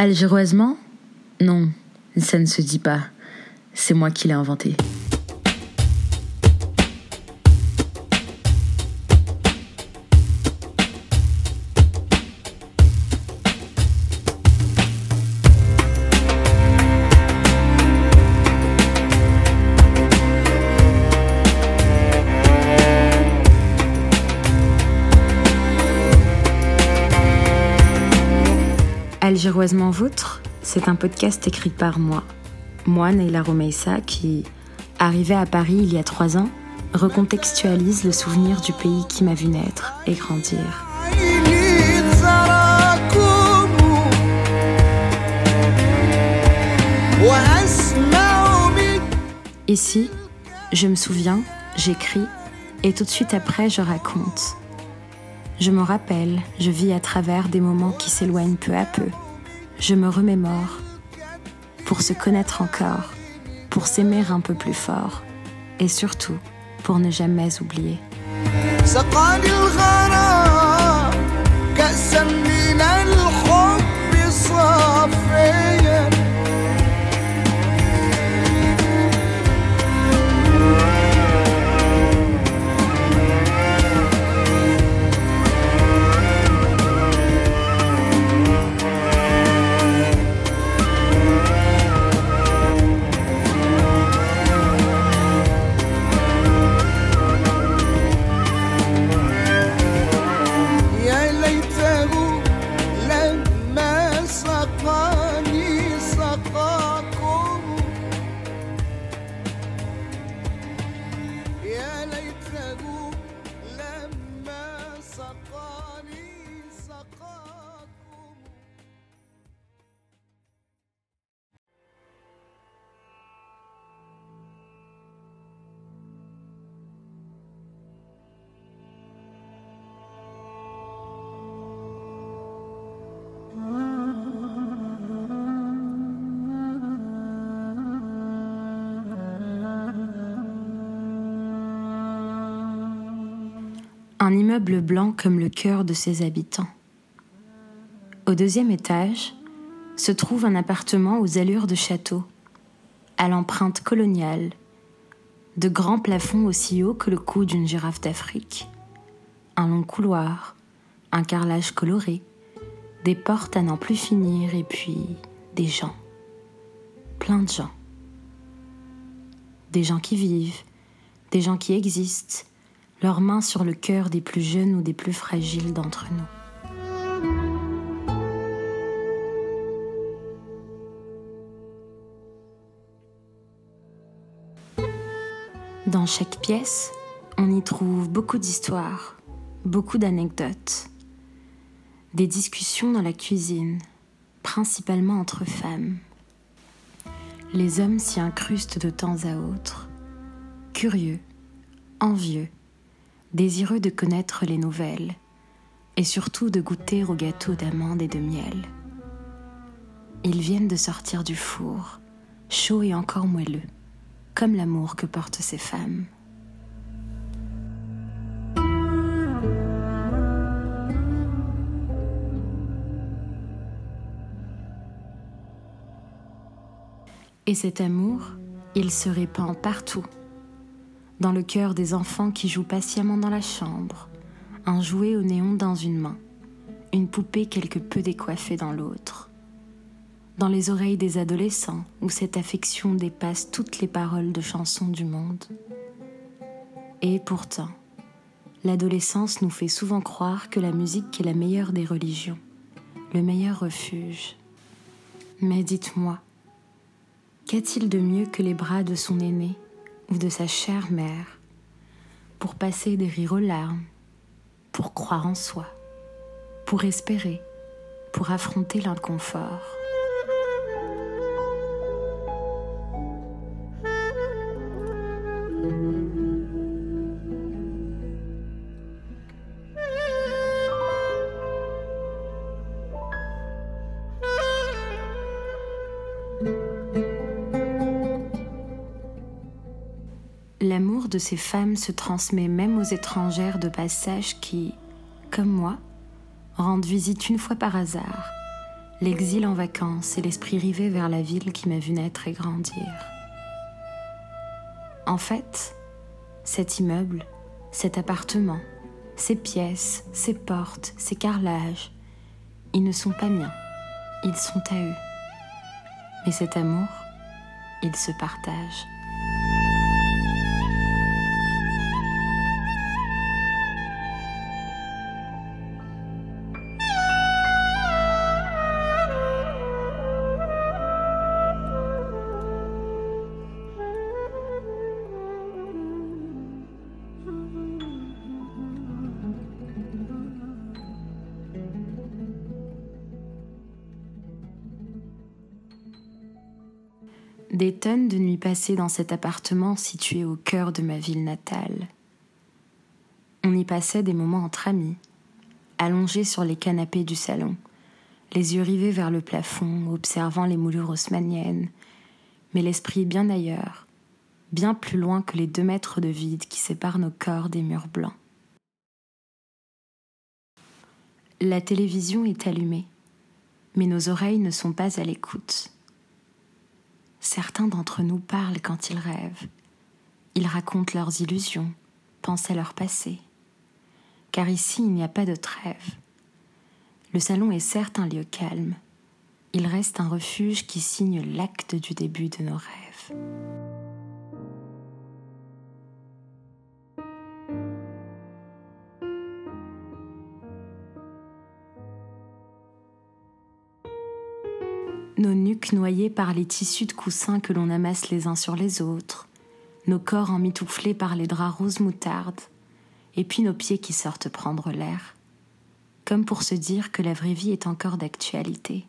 Algéroisement? Non, ça ne se dit pas. C'est moi qui l'ai inventé. Algéroisement Vôtre, c'est un podcast écrit par moi, moi, Neila Romeissa, qui, arrivée à Paris il y a trois ans, recontextualise le souvenir du pays qui m'a vu naître et grandir. Ici, je me souviens, j'écris, et tout de suite après, je raconte. Je me rappelle, je vis à travers des moments qui s'éloignent peu à peu. Je me remémore pour se connaître encore, pour s'aimer un peu plus fort et surtout pour ne jamais oublier. Un immeuble blanc comme le cœur de ses habitants. Au deuxième étage se trouve un appartement aux allures de château, à l'empreinte coloniale, de grands plafonds aussi hauts que le cou d'une girafe d'Afrique, un long couloir, un carrelage coloré, des portes à n'en plus finir et puis des gens, plein de gens, des gens qui vivent, des gens qui existent, leurs mains sur le cœur des plus jeunes ou des plus fragiles d'entre nous. Dans chaque pièce, on y trouve beaucoup d'histoires, beaucoup d'anecdotes, des discussions dans la cuisine, principalement entre femmes. Les hommes s'y incrustent de temps à autre, curieux, envieux, désireux de connaître les nouvelles et surtout de goûter au gâteau d'amande et de miel. Ils viennent de sortir du four, chaud et encore moelleux, comme l'amour que portent ces femmes. Et cet amour, il se répand partout dans le cœur des enfants qui jouent patiemment dans la chambre, un jouet au néon dans une main, une poupée quelque peu décoiffée dans l'autre. Dans les oreilles des adolescents où cette affection dépasse toutes les paroles de chansons du monde. Et pourtant, l'adolescence nous fait souvent croire que la musique est la meilleure des religions, le meilleur refuge. Mais dites-moi, qu'a-t-il de mieux que les bras de son aîné ou de sa chère mère, pour passer des rires aux larmes, pour croire en soi, pour espérer, pour affronter l'inconfort. L'amour de ces femmes se transmet même aux étrangères de passage qui, comme moi, rendent visite une fois par hasard, l'exil en vacances et l'esprit rivé vers la ville qui m'a vu naître et grandir. En fait, cet immeuble, cet appartement, ces pièces, ces portes, ces carrelages, ils ne sont pas miens, ils sont à eux. Mais cet amour, il se partage. Des tonnes de nuits passées dans cet appartement situé au cœur de ma ville natale. On y passait des moments entre amis, allongés sur les canapés du salon, les yeux rivés vers le plafond, observant les moulures haussmanniennes, mais l'esprit bien ailleurs, bien plus loin que les deux mètres de vide qui séparent nos corps des murs blancs. La télévision est allumée, mais nos oreilles ne sont pas à l'écoute. Certains d'entre nous parlent quand ils rêvent. Ils racontent leurs illusions, pensent à leur passé. Car ici, il n'y a pas de trêve. Le salon est certes un lieu calme. Il reste un refuge qui signe l'acte du début de nos rêves. Noyées par les tissus de coussins que l'on amasse les uns sur les autres, nos corps emmitouflés par les draps roses moutarde, et puis nos pieds qui sortent prendre l'air, comme pour se dire que la vraie vie est encore d'actualité.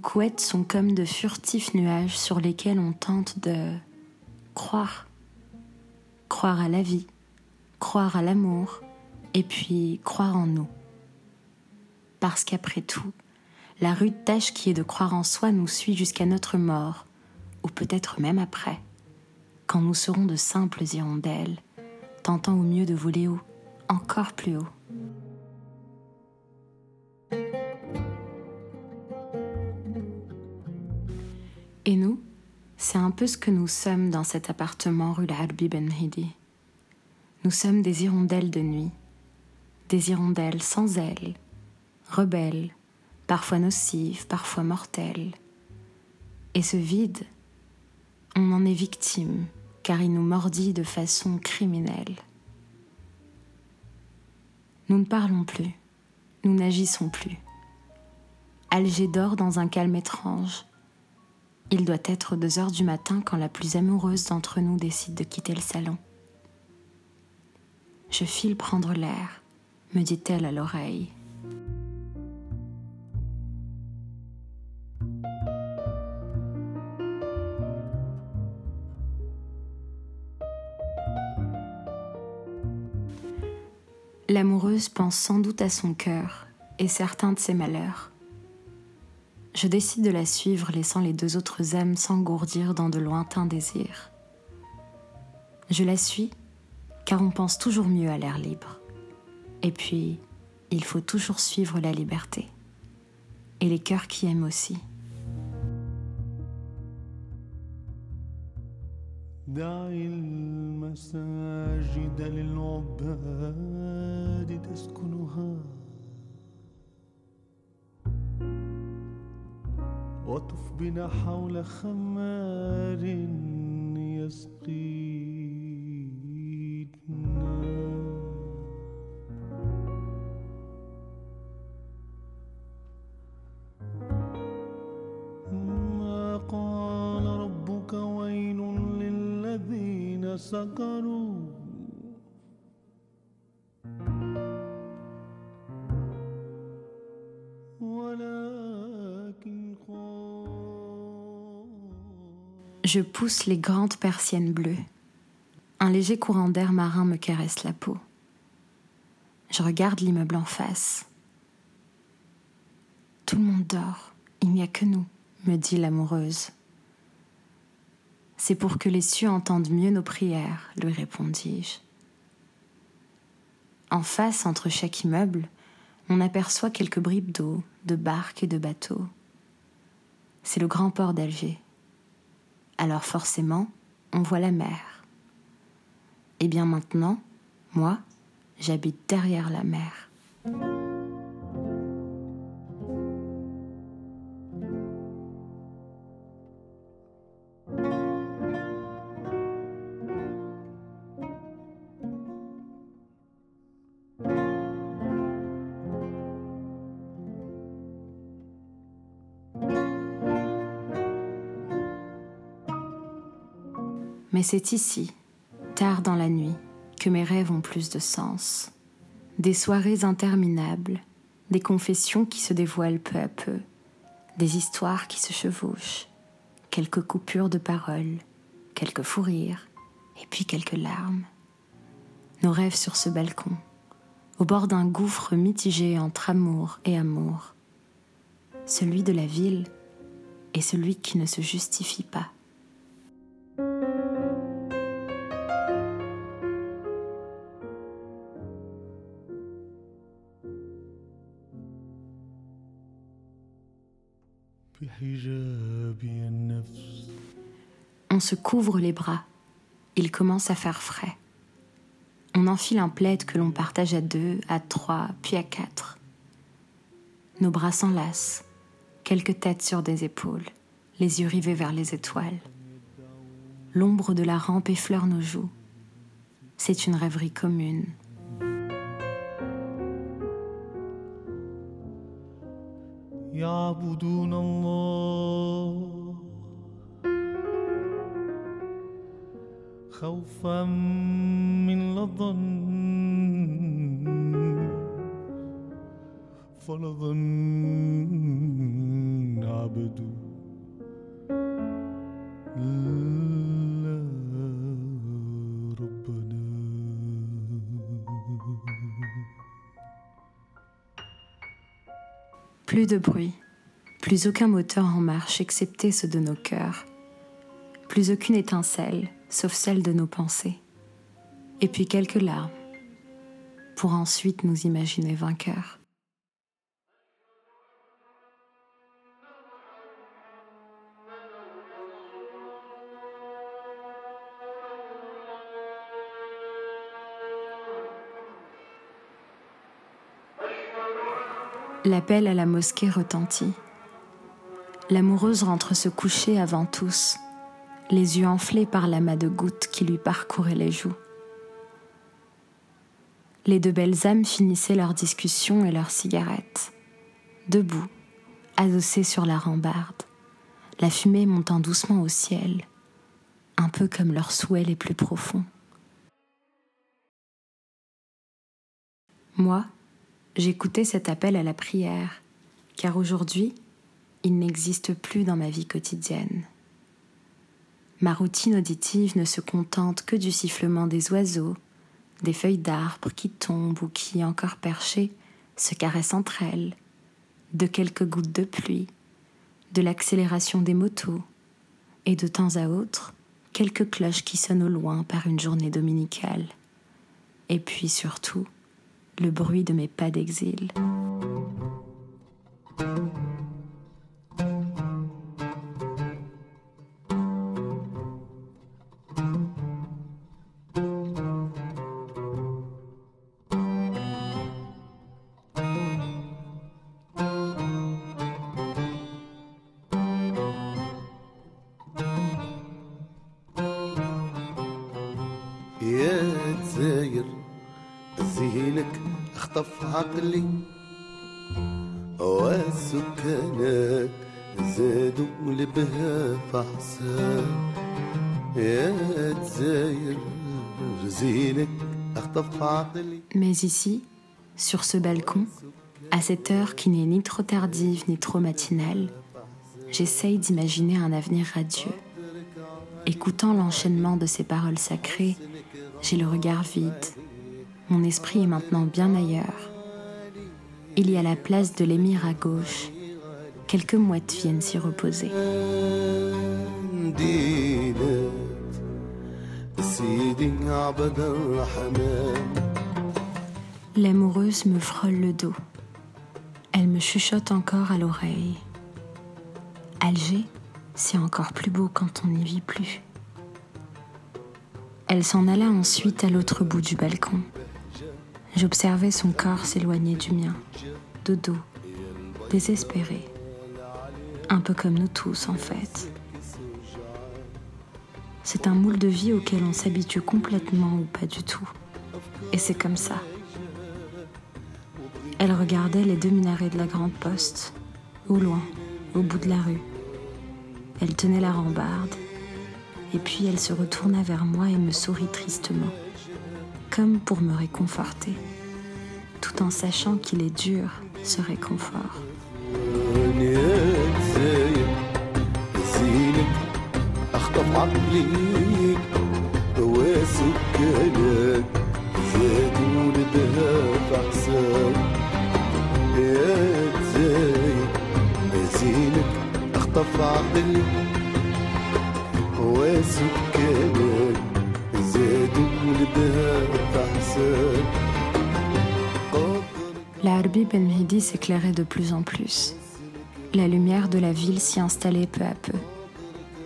Couettes sont comme de furtifs nuages sur lesquels on tente de croire. Croire à la vie, croire à l'amour, et puis croire en nous. Parce qu'après tout, la rude tâche qui est de croire en soi nous suit jusqu'à notre mort, ou peut-être même après, quand nous serons de simples hirondelles, tentant au mieux de voler haut, encore plus haut. C'est un peu ce que nous sommes dans cet appartement rue Harbi Ben Hidi. Nous sommes des hirondelles de nuit, des hirondelles sans ailes, rebelles, parfois nocives, parfois mortelles. Et ce vide, on en est victime, car il nous mordit de façon criminelle. Nous ne parlons plus, nous n'agissons plus. Alger dort dans un calme étrange, il doit être deux heures du matin quand la plus amoureuse d'entre nous décide de quitter le salon. Je file prendre l'air, me dit-elle à l'oreille. L'amoureuse pense sans doute à son cœur et certains de ses malheurs. Je décide de la suivre, laissant les deux autres âmes s'engourdir dans de lointains désirs. Je la suis, car on pense toujours mieux à l'air libre. Et puis, il faut toujours suivre la liberté. Et les cœurs qui aiment aussi. وطف بنا حول خمار يسقينا Je pousse les grandes persiennes bleues. Un léger courant d'air marin me caresse la peau. Je regarde l'immeuble en face. Tout le monde dort, il n'y a que nous, me dit l'amoureuse. C'est pour que les cieux entendent mieux nos prières, lui répondis-je. En face, entre chaque immeuble, on aperçoit quelques bribes d'eau, de barques et de bateaux. C'est le grand port d'Alger. Alors forcément, on voit la mer. Et bien maintenant, moi, j'habite derrière la mer. Mais c'est ici, tard dans la nuit, que mes rêves ont plus de sens. Des soirées interminables, des confessions qui se dévoilent peu à peu, des histoires qui se chevauchent, quelques coupures de paroles, quelques fous rires, et puis quelques larmes. Nos rêves sur ce balcon, au bord d'un gouffre mitigé entre amour et amour, celui de la ville et celui qui ne se justifie pas. On se couvre les bras. Il commence à faire frais. On enfile un plaid que l'on partage à deux, à trois, puis à quatre. Nos bras s'enlacent, quelques têtes sur des épaules, les yeux rivés vers les étoiles. L'ombre de la rampe effleure nos joues. C'est une rêverie commune. يعبدون الله. خوفا من لظن. فلظن عبدوا Plus de bruit, plus aucun moteur en marche excepté ceux de nos cœurs, plus aucune étincelle sauf celle de nos pensées, et puis quelques larmes, pour ensuite nous imaginer vainqueurs. À la mosquée retentit. L'amoureuse rentre se coucher avant tous, les yeux enflés par l'amas de gouttes qui lui parcouraient les joues. Les deux belles âmes finissaient leur discussion et leurs cigarettes, debout, adossées sur la rambarde, la fumée montant doucement au ciel, un peu comme leurs souhaits les plus profonds. Moi, j'écoutais cet appel à la prière, car aujourd'hui, il n'existe plus dans ma vie quotidienne. Ma routine auditive ne se contente que du sifflement des oiseaux, des feuilles d'arbres qui tombent ou qui, encore perchées, se caressent entre elles, de quelques gouttes de pluie, de l'accélération des motos, et de temps à autre, quelques cloches qui sonnent au loin par une journée dominicale. Et puis surtout, le bruit de mes pas d'exil. يا تزاير زينك اخطف عقلي وسكانك زادوا لبها فحسان يا تزاير زينك اخطف عقلي Mais ici, sur ce balcon, à cette heure qui n'est ni trop tardive ni trop matinale, j'essaye d'imaginer un avenir radieux. Écoutant l'enchaînement de ces paroles sacrées, j'ai le regard vide. mon esprit est maintenant bien ailleurs. Il y a la place de l'émir à gauche, quelques mouettes viennent s'y reposer. L'amoureuse me frôle le dos. Elle me chuchote encore à l'oreille. Alger, c'est encore plus beau quand on n'y vit plus. Elle s'en alla ensuite à l'autre bout du balcon. J'observais son corps s'éloigner du mien, de dos, désespéré. Un peu comme nous tous en fait. C'est un moule de vie auquel on s'habitue complètement ou pas du tout. Et c'est comme ça. Elle regardait les deux minarets de la grande poste, au loin, au bout de la rue. Elle tenait la rambarde, et puis elle se retourna vers moi et me sourit tristement, comme pour me réconforter, tout en sachant qu'il est dur ce réconfort. Harbi Ben Mehdi s'éclairait de plus en plus. La lumière de la ville s'y installait peu à peu,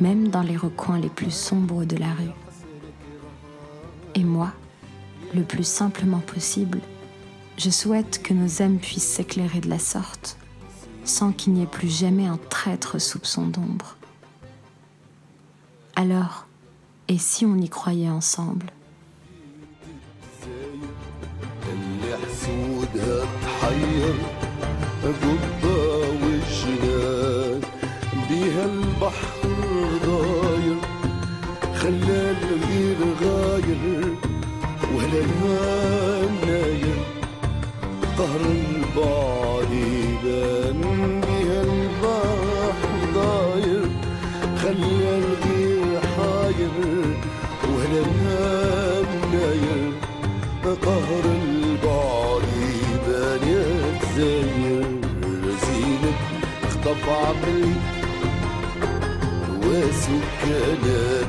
même dans les recoins les plus sombres de la rue. Et moi, le plus simplement possible, je souhaite que nos âmes puissent s'éclairer de la sorte, sans qu'il n'y ait plus jamais un traître soupçon d'ombre. Alors, et si on y croyait ensemble? حير قبة وشنان بها البحر ضاير خلال غير غاير ولا ناير. قهر البعد يبان بها البحر ضاير خلال غير حاير ولا ناير. قهر تقع مني وسكنت